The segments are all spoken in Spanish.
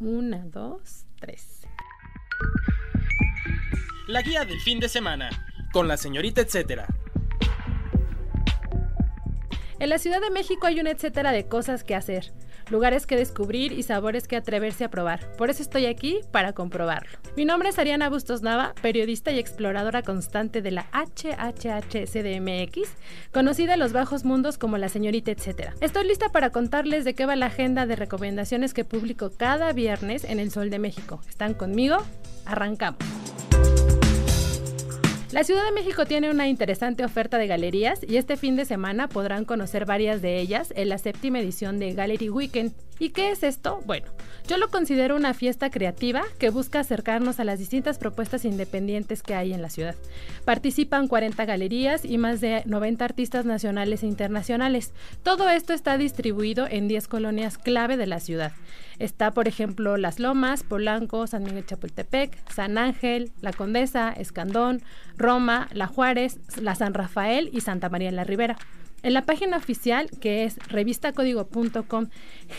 Una, dos, tres. La guía del fin de semana, con la señorita etcétera. En la Ciudad de México hay un etcétera de cosas que hacer, lugares que descubrir y sabores que atreverse a probar. Por eso estoy aquí para comprobarlo. Mi nombre es Ariana Bustos Nava, periodista y exploradora constante de la HHHCDMX, conocida en los bajos mundos como la señorita etcétera. Estoy lista para contarles de qué va la agenda de recomendaciones que publico cada viernes en El Sol de México. ¿Están conmigo? Arrancamos. La Ciudad de México tiene una interesante oferta de galerías y este fin de semana podrán conocer varias de ellas en la séptima edición de Gallery Weekend. ¿Y qué es esto? Bueno, yo lo considero una fiesta creativa que busca acercarnos a las distintas propuestas independientes que hay en la ciudad. Participan 40 galerías y más de 90 artistas nacionales e internacionales. Todo esto está distribuido en 10 colonias clave de la ciudad. Está, por ejemplo, Las Lomas, Polanco, San Miguel Chapultepec, San Ángel, La Condesa, Escandón, Roma, La Juárez, La San Rafael y Santa María la Ribera. En la página oficial, que es revistacódigo.com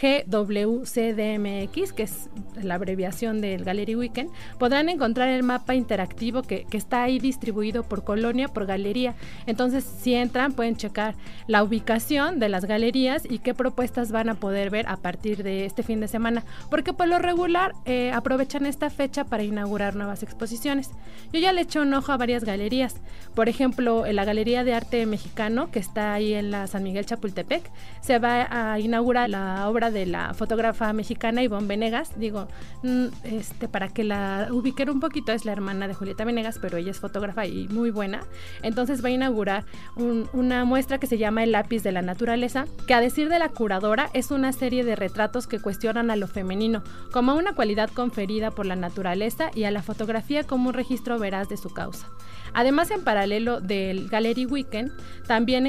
GWCDMX, que es la abreviación del Gallery Weekend, podrán encontrar el mapa interactivo que, que, está ahí distribuido por colonia, por galería. Entonces, si entran, pueden checar la ubicación de las galerías y qué propuestas van a poder ver a partir de este fin de semana, porque por lo regular eh, aprovechan esta fecha para inaugurar nuevas exposiciones. Yo ya le eché un ojo a varias galerías, por ejemplo, en la Galería de Arte Mexicano, que está ahí en la San Miguel Chapultepec, se va a inaugurar la obra de la fotógrafa mexicana Ivonne Venegas. Digo, mm, este, para que la ubiquen un poquito, es la hermana de Julieta Venegas, pero ella es fotógrafa y muy buena. Entonces va a inaugurar un, una muestra que se llama El lápiz de la naturaleza, que a decir de la curadora es una serie de retratos que cuestionan a lo femenino como una cualidad conferida por la naturaleza y a la fotografía como un registro veraz de su causa. Además, en paralelo del Gallery Weekend, también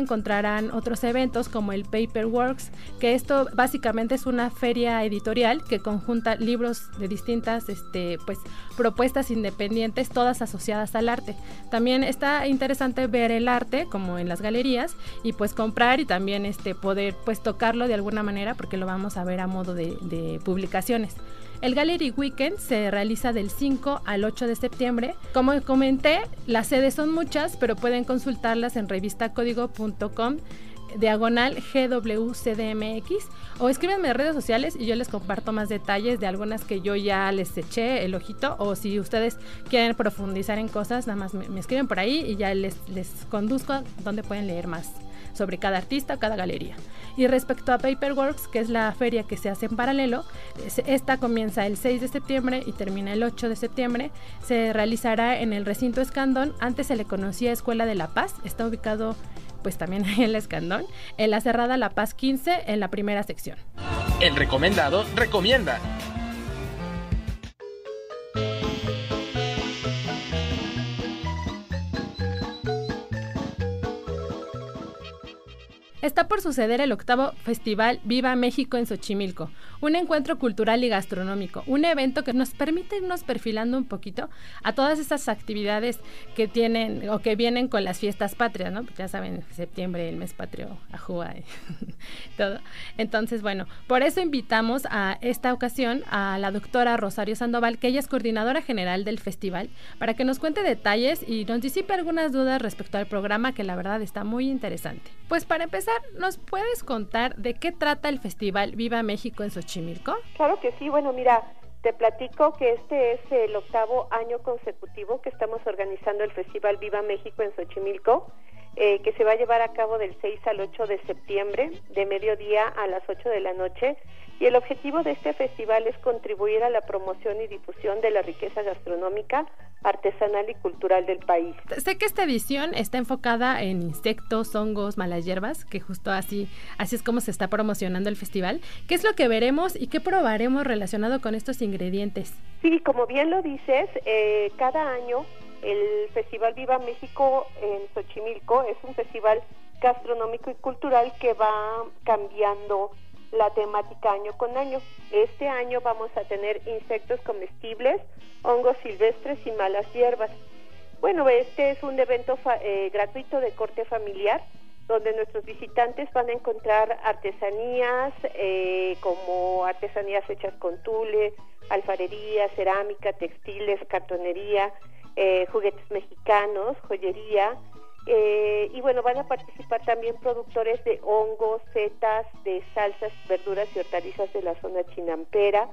otros eventos como el Paperworks, que esto básicamente es una feria editorial que conjunta libros de distintas este, pues, propuestas independientes, todas asociadas al arte. También está interesante ver el arte, como en las galerías, y pues comprar y también este, poder pues tocarlo de alguna manera, porque lo vamos a ver a modo de publicaciones. El Gallery Weekend se realiza del 5 al 8 de septiembre. Como comenté, las sedes son muchas, pero pueden consultarlas en revistacódigo.com diagonal GWCDMX o escríbenme en redes sociales y yo les comparto más detalles de algunas que yo ya les eché el ojito o si ustedes quieren profundizar en cosas, nada más me, me escriben por ahí y ya les, les conduzco donde pueden leer más sobre cada artista, cada galería. Y respecto a Paperworks, que es la feria que se hace en paralelo, esta comienza el 6 de septiembre y termina el 8 de septiembre. Se realizará en el recinto Escandón. Antes se le conocía Escuela de la Paz. Está ubicado pues también ahí en el Escandón, en la cerrada La Paz 15, en la primera sección. El recomendado recomienda. Está por suceder el octavo Festival Viva México en Xochimilco, un encuentro cultural y gastronómico, un evento que nos permite irnos perfilando un poquito a todas estas actividades que tienen o que vienen con las fiestas patrias, ¿no? Ya saben, septiembre, el mes patrio, Ajúa y todo. Entonces, bueno, por eso invitamos a esta ocasión a la doctora Rosario Sandoval, que ella es coordinadora general del festival, para que nos cuente detalles y nos disipe algunas dudas respecto al programa que la verdad está muy interesante. Pues para empezar, ¿nos puedes contar de qué trata el festival Viva México en Xochimilco? Claro que sí, bueno, mira, te platico que este es el octavo año consecutivo que estamos organizando el Festival Viva México en Xochimilco. Eh, que se va a llevar a cabo del 6 al 8 de septiembre, de mediodía a las 8 de la noche. Y el objetivo de este festival es contribuir a la promoción y difusión de la riqueza gastronómica, artesanal y cultural del país. Sé que esta edición está enfocada en insectos, hongos, malas hierbas, que justo así, así es como se está promocionando el festival. ¿Qué es lo que veremos y qué probaremos relacionado con estos ingredientes? Sí, como bien lo dices, eh, cada año el Festival Viva México en Xochimilco es un festival gastronómico y cultural que va cambiando la temática año con año. Este año vamos a tener insectos comestibles, hongos silvestres y malas hierbas. Bueno, este es un evento eh, gratuito de corte familiar donde nuestros visitantes van a encontrar artesanías eh, como artesanías hechas con tule, alfarería, cerámica, textiles, cartonería, eh, juguetes mexicanos, joyería, eh, y bueno, van a participar también productores de hongos, setas, de salsas, verduras y hortalizas de la zona chinampera.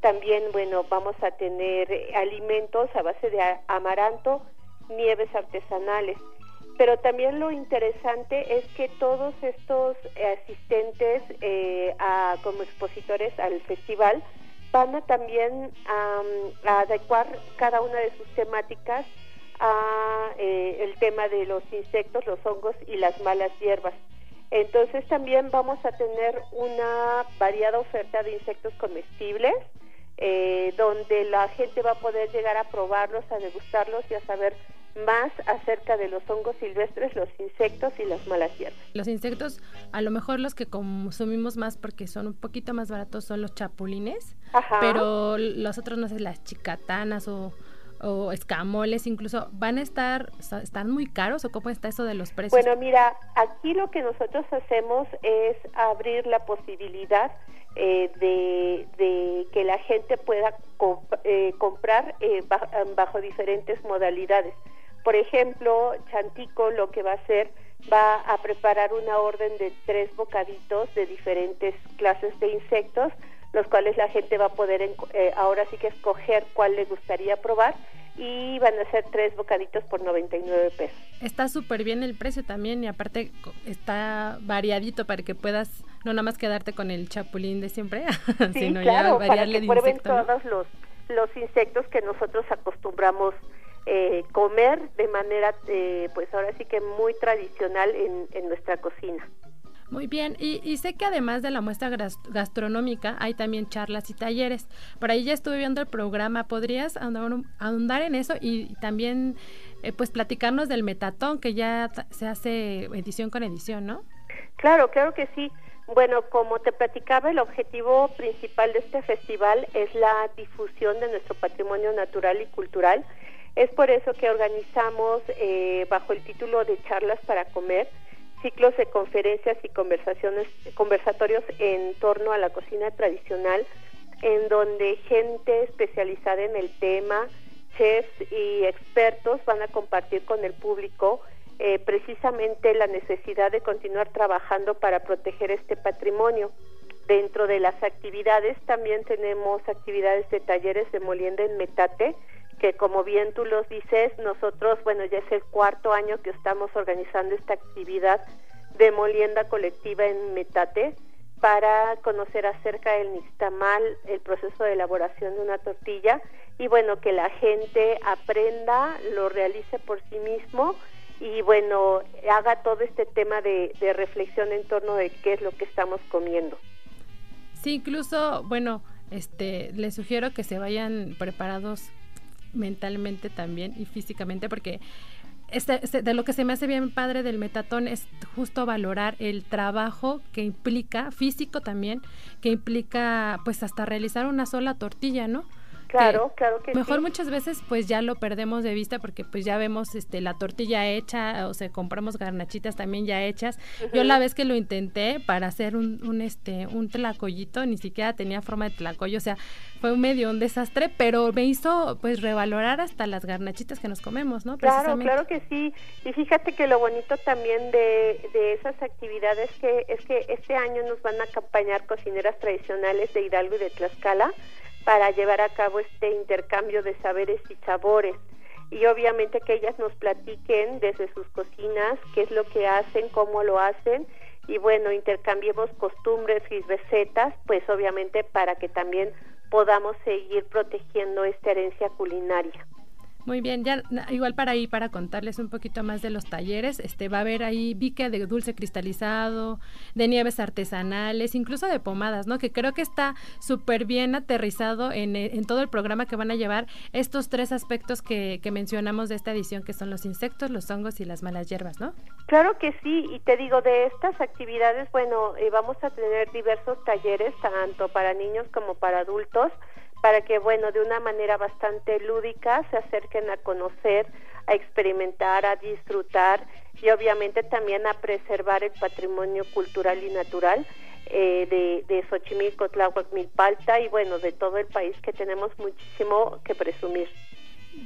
También, bueno, vamos a tener alimentos a base de amaranto, nieves artesanales. Pero también lo interesante es que todos estos asistentes eh, como expositores al festival van a también a adecuar cada una de sus temáticas a eh, el tema de los insectos, los hongos y las malas hierbas. Entonces también vamos a tener una variada oferta de insectos comestibles, eh, donde la gente va a poder llegar a probarlos, a degustarlos y a saber más acerca de los hongos silvestres, los insectos y las malas hierbas. Los insectos, a lo mejor los que consumimos más porque son un poquito más baratos son los chapulines, pero los otros, no sé, las chicatanas o, o escamoles incluso, ¿van a estar, están muy caros o cómo está eso de los precios? Bueno, mira, aquí lo que nosotros hacemos es abrir la posibilidad eh, de, que la gente pueda eh, comprar eh, bajo diferentes modalidades. Por ejemplo, Chantico lo que va a hacer va a preparar una orden de tres bocaditos de diferentes clases de insectos, los cuales la gente va a poder eh, ahora sí que escoger cuál le gustaría probar y van a ser tres bocaditos por 99 pesos. Está súper bien el precio también y aparte está variadito para que puedas no nada más quedarte con el chapulín de siempre, sino ya variarle para que prueben todos los, los insectos que nosotros acostumbramos eh, comer de manera, eh, pues ahora sí que muy tradicional en, nuestra cocina. Muy bien, y, sé que además de la muestra gastronómica hay también charlas y talleres. Por ahí ya estuve viendo el programa, ¿podrías ahondar, en eso y también eh, pues platicarnos del metatón que ya se hace edición con edición, ¿no? Claro, claro que sí. Bueno, como te platicaba, el objetivo principal de este festival es la difusión de nuestro patrimonio natural y cultural es por eso que organizamos eh, bajo el título de Charlas para Comer ciclos de conferencias y conversaciones, conversatorios en torno a la cocina tradicional, en donde gente especializada en el tema, chefs y expertos van a compartir con el público eh, precisamente la necesidad de continuar trabajando para proteger este patrimonio. Dentro de las actividades también tenemos actividades de talleres de molienda en metate, que como bien tú los dices, nosotros, bueno, ya es el cuarto año que estamos organizando esta actividad de molienda colectiva en Metate para conocer acerca del nixtamal, el proceso de elaboración de una tortilla y bueno, que la gente aprenda, lo realice por sí mismo y bueno, haga todo este tema de, de reflexión en torno de qué es lo que estamos comiendo. Sí, incluso, bueno, este, les sugiero que se vayan preparados mentalmente también y físicamente, porque este, este, de lo que se me hace bien padre del metatón es justo valorar el trabajo que implica, físico también, que implica pues hasta realizar una sola tortilla, ¿no? Claro, claro que Mejor muchas veces pues ya lo perdemos de vista porque pues ya vemos este la tortilla hecha o sea, compramos garnachitas también ya hechas. Yo la vez que lo intenté para hacer un, un este un tlacoyito, ni siquiera tenía forma de tlacoyo, o sea, fue un medio un desastre, pero me hizo pues revalorar hasta las garnachitas que nos comemos, ¿no? Claro, claro que sí. Y fíjate que lo bonito también de, de esas actividades que es que este año nos van a acompañar cocineras tradicionales de Hidalgo y de Tlaxcala para llevar a cabo este intercambio de saberes y sabores. y obviamente que ellas nos platiquen desde sus cocinas qué es lo que hacen, cómo lo hacen y bueno, intercambiemos costumbres y recetas, pues obviamente para que también podamos seguir protegiendo esta herencia culinaria. Muy bien, ya igual para ahí, para contarles un poquito más de los talleres, este va a haber ahí bique de dulce cristalizado, de nieves artesanales, incluso de pomadas, ¿no? Que creo que está súper bien aterrizado en, eh, en, todo el programa que van a llevar estos tres aspectos que, que, mencionamos de esta edición, que son los insectos, los hongos y las malas hierbas, ¿no? Claro que sí, y te digo, de estas actividades, bueno, eh, vamos a tener diversos talleres, tanto para niños como para adultos, para que, bueno, de una manera bastante lúdica se acerquen a conocer, a experimentar, a disfrutar y obviamente también a preservar el patrimonio cultural y natural eh, de, de Xochimilco, Tláhuac, Milpalta y bueno, de todo el país que tenemos muchísimo que presumir.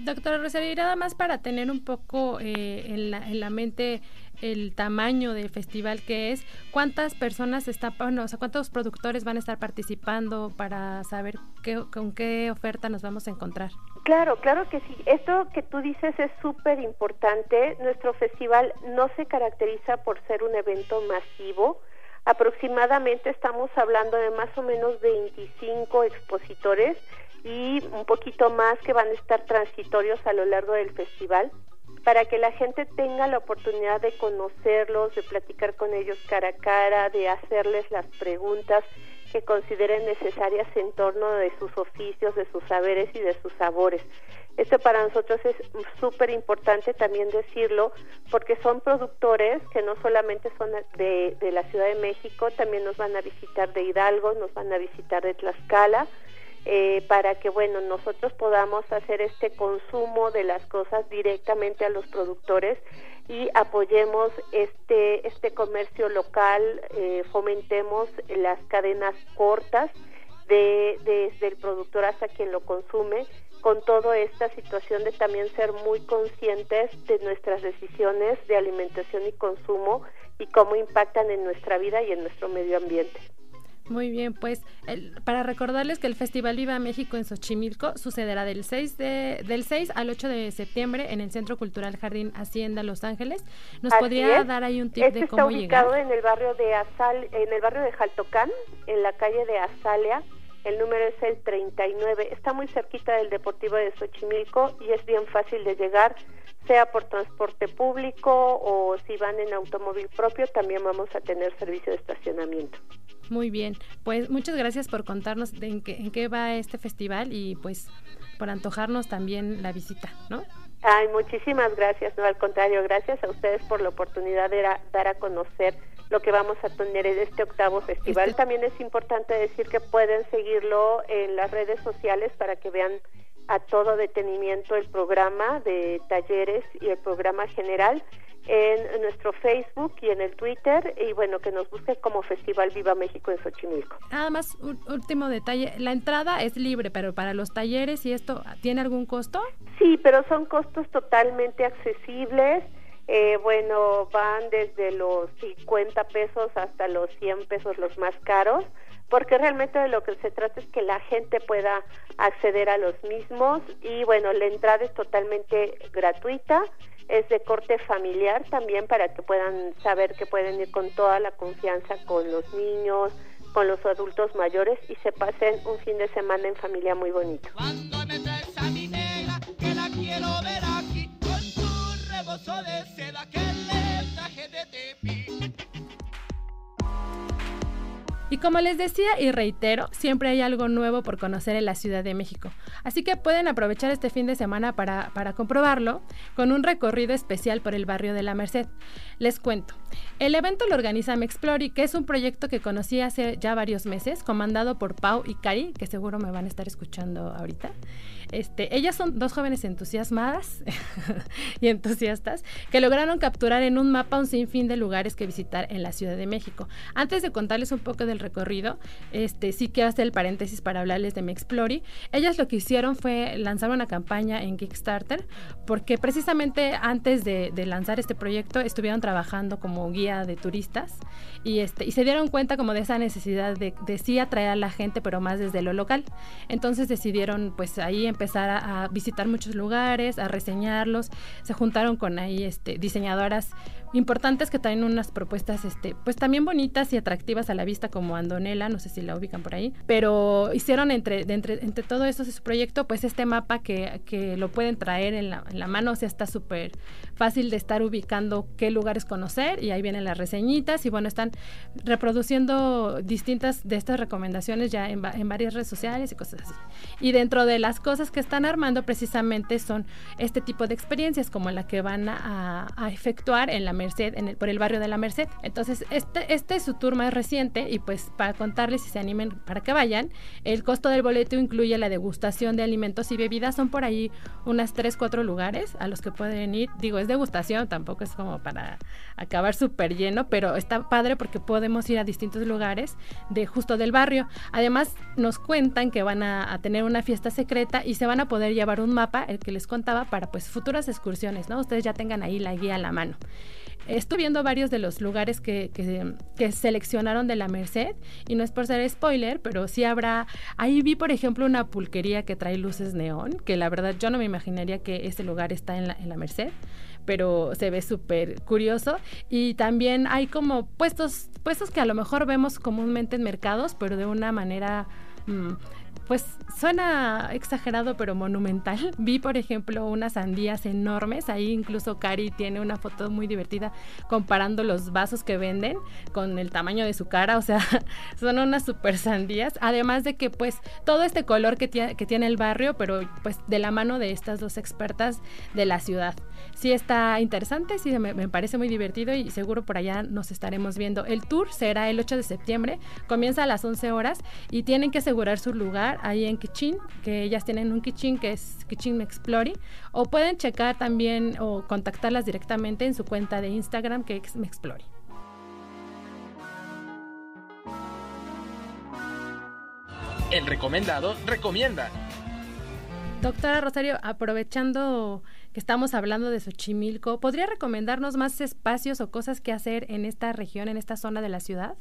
Doctora Rosario, y nada más para tener un poco eh, en, la, en la mente el tamaño del festival que es, cuántas personas están, bueno, o sea, cuántos productores van a estar participando para saber qué, con qué oferta nos vamos a encontrar. Claro, claro que sí. Esto que tú dices es súper importante. Nuestro festival no se caracteriza por ser un evento masivo. Aproximadamente estamos hablando de más o menos 25 expositores y un poquito más que van a estar transitorios a lo largo del festival para que la gente tenga la oportunidad de conocerlos, de platicar con ellos cara a cara, de hacerles las preguntas que consideren necesarias en torno de sus oficios, de sus saberes y de sus sabores. Esto para nosotros es súper importante también decirlo porque son productores que no solamente son de, de la Ciudad de México, también nos van a visitar de Hidalgo, nos van a visitar de Tlaxcala, eh, para que bueno nosotros podamos hacer este consumo de las cosas directamente a los productores y apoyemos este este comercio local eh, fomentemos las cadenas cortas de desde el productor hasta quien lo consume con toda esta situación de también ser muy conscientes de nuestras decisiones de alimentación y consumo y cómo impactan en nuestra vida y en nuestro medio ambiente. Muy bien, pues el, para recordarles que el Festival Viva México en Xochimilco sucederá del 6, de, del 6 al 8 de septiembre en el Centro Cultural Jardín Hacienda Los Ángeles. ¿Nos Así podría es. dar ahí un tip este de cómo está ubicado llegar? en el barrio de Azal, en el barrio de Jaltocán, en la calle de Azalea. El número es el 39. Está muy cerquita del Deportivo de Xochimilco y es bien fácil de llegar, sea por transporte público o si van en automóvil propio, también vamos a tener servicio de estacionamiento. Muy bien, pues muchas gracias por contarnos de en, qué, en qué va este festival y pues por antojarnos también la visita, ¿no? Ay, muchísimas gracias, no al contrario, gracias a ustedes por la oportunidad de a, dar a conocer lo que vamos a tener en este octavo festival. Este... También es importante decir que pueden seguirlo en las redes sociales para que vean a todo detenimiento el programa de talleres y el programa general en nuestro Facebook y en el Twitter y bueno, que nos busquen como Festival Viva México en Xochimilco. Nada más, último detalle, la entrada es libre, pero para los talleres y esto, ¿tiene algún costo? Sí, pero son costos totalmente accesibles. Eh, bueno, van desde los 50 pesos hasta los 100 pesos los más caros, porque realmente de lo que se trata es que la gente pueda acceder a los mismos y bueno, la entrada es totalmente gratuita es de corte familiar también para que puedan saber que pueden ir con toda la confianza con los niños, con los adultos mayores y se pasen un fin de semana en familia muy bonito. Que la Y como les decía y reitero, siempre hay algo nuevo por conocer en la Ciudad de México. Así que pueden aprovechar este fin de semana para, para, comprobarlo con un recorrido especial por el barrio de la Merced. Les cuento. El evento lo organiza Mexplori, que es un proyecto que conocí hace ya varios meses, comandado por Pau y Cari, que seguro me van a estar escuchando ahorita. Este, ellas son dos jóvenes entusiasmadas y entusiastas que lograron capturar en un mapa un sinfín de lugares que visitar en la Ciudad de México. Antes de contarles un poco del recorrido, este sí que hace el paréntesis para hablarles de Mexplori. Ellas lo que hicieron fue lanzar una campaña en Kickstarter, porque precisamente antes de, lanzar este proyecto estuvieron trabajando como guía de turistas y, este, y se dieron cuenta como de esa necesidad de, de sí atraer a la gente, pero más desde lo local. Entonces decidieron pues ahí empezar a, a visitar muchos lugares, a reseñarlos, se juntaron con ahí este, diseñadoras importantes que traen unas propuestas este pues también bonitas y atractivas a la vista como Andonela, no sé si la ubican por ahí, pero hicieron entre entre, entre todo eso de su proyecto pues este mapa que, que lo pueden traer en la, en la mano, o sea, está súper fácil de estar ubicando qué lugares conocer y ahí vienen las reseñitas y bueno, están reproduciendo distintas de estas recomendaciones ya en, en varias redes sociales y cosas así. Y dentro de las cosas que están armando precisamente son este tipo de experiencias como la que van a, a efectuar en la Merced, en el, por el barrio de la Merced. Entonces, este, este es su tour más reciente y pues para contarles si se animen para que vayan, el costo del boleto incluye la degustación de alimentos y bebidas. Son por ahí unas 3, 4 lugares a los que pueden ir. Digo, es degustación, tampoco es como para acabar súper lleno, pero está padre porque podemos ir a distintos lugares de justo del barrio. Además, nos cuentan que van a, a tener una fiesta secreta y se van a poder llevar un mapa, el que les contaba, para pues futuras excursiones, ¿no? Ustedes ya tengan ahí la guía a la mano. Estoy viendo varios de los lugares que, seleccionaron de la Merced y no es por ser spoiler, pero sí habrá, ahí vi por ejemplo una pulquería que trae luces neón, que la verdad yo no me imaginaría que ese lugar está en la, Merced, pero se ve súper curioso. Y también hay como puestos, puestos que a lo mejor vemos comúnmente en mercados, pero de una manera... Mmm, pues suena exagerado pero monumental. Vi, por ejemplo, unas sandías enormes. Ahí incluso Cari tiene una foto muy divertida comparando los vasos que venden con el tamaño de su cara. O sea, son unas super sandías. Además de que pues todo este color que, que tiene el barrio, pero pues de la mano de estas dos expertas de la ciudad. Sí está interesante, sí me, me parece muy divertido y seguro por allá nos estaremos viendo. El tour será el 8 de septiembre, comienza a las 11 horas y tienen que asegurar su lugar ahí en Kichin, que ellas tienen un Kichin que es Kichin Mexplori, o pueden checar también o contactarlas directamente en su cuenta de Instagram que es Mexplori. El recomendado recomienda. Doctora Rosario, aprovechando que estamos hablando de Xochimilco, ¿podría recomendarnos más espacios o cosas que hacer en esta región, en esta zona de la ciudad?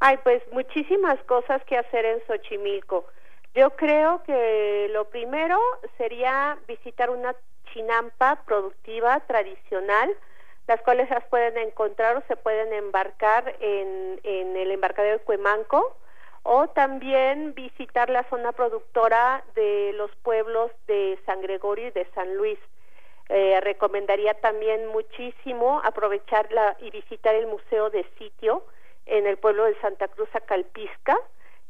Ay, pues muchísimas cosas que hacer en Xochimilco. Yo creo que lo primero sería visitar una chinampa productiva tradicional, las cuales las pueden encontrar o se pueden embarcar en, en el embarcadero de Cuemanco, o también visitar la zona productora de los pueblos de San Gregorio y de San Luis. Eh, recomendaría también muchísimo aprovecharla y visitar el Museo de Sitio en el pueblo de Santa Cruz Acalpisca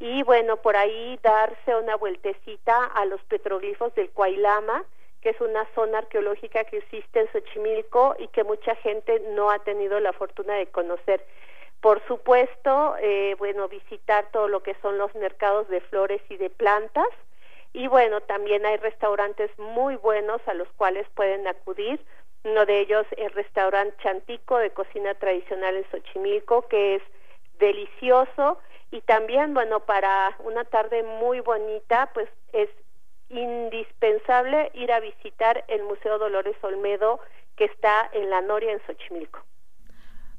y bueno, por ahí darse una vueltecita a los petroglifos del Cuailama, que es una zona arqueológica que existe en Xochimilco y que mucha gente no ha tenido la fortuna de conocer. Por supuesto, eh, bueno, visitar todo lo que son los mercados de flores y de plantas. Y bueno, también hay restaurantes muy buenos a los cuales pueden acudir. Uno de ellos, el restaurante Chantico de cocina tradicional en Xochimilco, que es delicioso. Y también, bueno, para una tarde muy bonita, pues es indispensable ir a visitar el Museo Dolores Olmedo, que está en La Noria, en Xochimilco.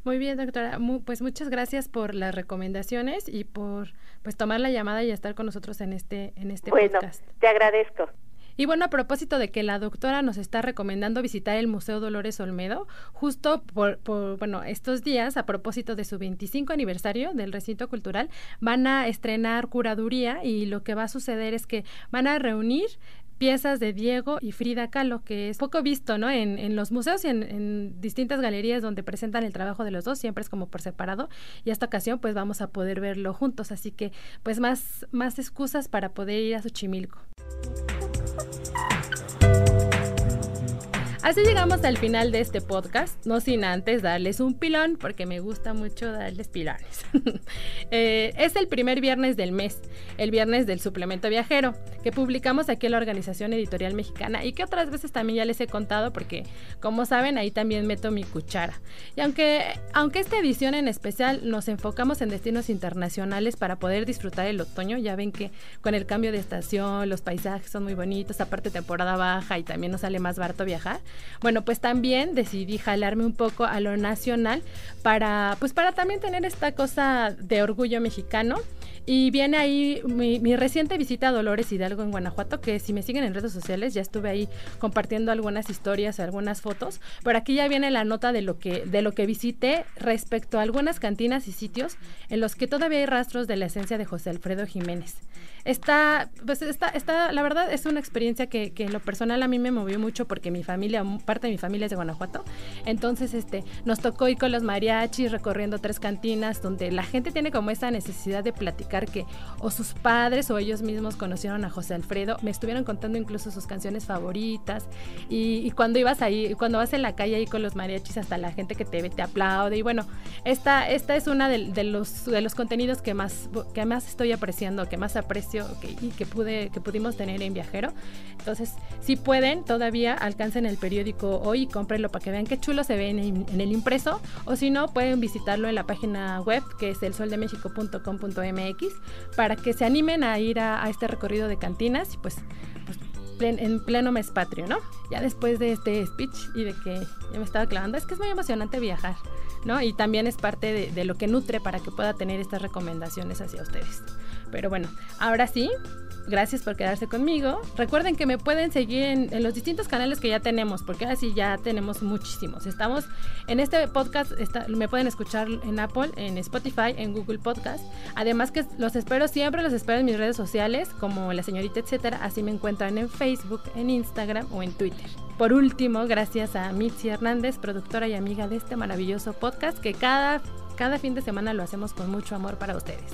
Muy bien, doctora. pues muchas gracias por las recomendaciones y por pues tomar la llamada y estar con nosotros en este en este bueno, podcast. Te agradezco. Y bueno, a propósito de que la doctora nos está recomendando visitar el Museo Dolores Olmedo, justo por, bueno, estos días, a propósito de su 25 aniversario del recinto cultural, van a estrenar curaduría y lo que va a suceder es que van a reunir piezas de Diego y Frida Kahlo, que es poco visto, ¿no? En, en los museos y en, en, distintas galerías donde presentan el trabajo de los dos, siempre es como por separado, y esta ocasión pues vamos a poder verlo juntos, así que pues más, más excusas para poder ir a Xochimilco. Thank you. Así llegamos al final de este podcast, no sin antes darles un pilón, porque me gusta mucho darles pilones. Eh, es el primer viernes del mes, el viernes del suplemento viajero, que publicamos aquí en la Organización Editorial Mexicana y que otras veces también ya les he contado, porque como saben, ahí también meto mi cuchara. Y aunque, aunque esta edición en especial nos enfocamos en destinos internacionales para poder disfrutar el otoño, ya ven que con el cambio de estación, los paisajes son muy bonitos, aparte temporada baja y también nos sale más barato viajar. Bueno, pues también decidí jalarme un poco a lo nacional para, pues para también tener esta cosa de orgullo mexicano. Y viene ahí mi, reciente visita a Dolores Hidalgo en Guanajuato, que si me siguen en redes sociales ya estuve ahí compartiendo algunas historias, algunas fotos. Pero aquí ya viene la nota de lo que, de lo que visité respecto a algunas cantinas y sitios en los que todavía hay rastros de la esencia de José Alfredo Jiménez. Está, pues está, está, la verdad es una experiencia que, que en lo personal a mí me movió mucho porque mi familia, parte de mi familia es de Guanajuato. Entonces, este, nos tocó ir con los mariachis recorriendo tres cantinas donde la gente tiene como esa necesidad de platicar que o sus padres o ellos mismos conocieron a José Alfredo. Me estuvieron contando incluso sus canciones favoritas. Y, cuando ibas ahí, cuando vas en la calle ahí con los mariachis, hasta la gente que te ve te aplaude. Y bueno, esta, esta es una de, los, de los contenidos que más, que más estoy apreciando, que más aprecio y que, pude, que pudimos tener en Viajero. Entonces, si pueden, todavía alcancen el periódico hoy y cómprenlo para que vean qué chulo se ve en, en el impreso. O si no, pueden visitarlo en la página web que es elsoldemexico.com.mx para que se animen a ir a, este recorrido de cantinas y pues, pues en pleno mes patrio, ¿no? Ya después de este speech y de que ya me estaba clavando, es que es muy emocionante viajar, ¿no? Y también es parte de, de lo que nutre para que pueda tener estas recomendaciones hacia ustedes. Pero bueno, ahora sí, Gracias por quedarse conmigo. Recuerden que me pueden seguir en, los distintos canales que ya tenemos, porque ahora sí ya tenemos muchísimos. Estamos en este podcast, me pueden escuchar en Apple, en Spotify, en Google Podcast. Además que los espero siempre, los espero en mis redes sociales, como la señorita, etcétera. Así me encuentran en Facebook, en Instagram o en Twitter. Por último, gracias a Mitzi Hernández, productora y amiga de este maravilloso podcast, que cada, cada fin de semana lo hacemos con mucho amor para ustedes.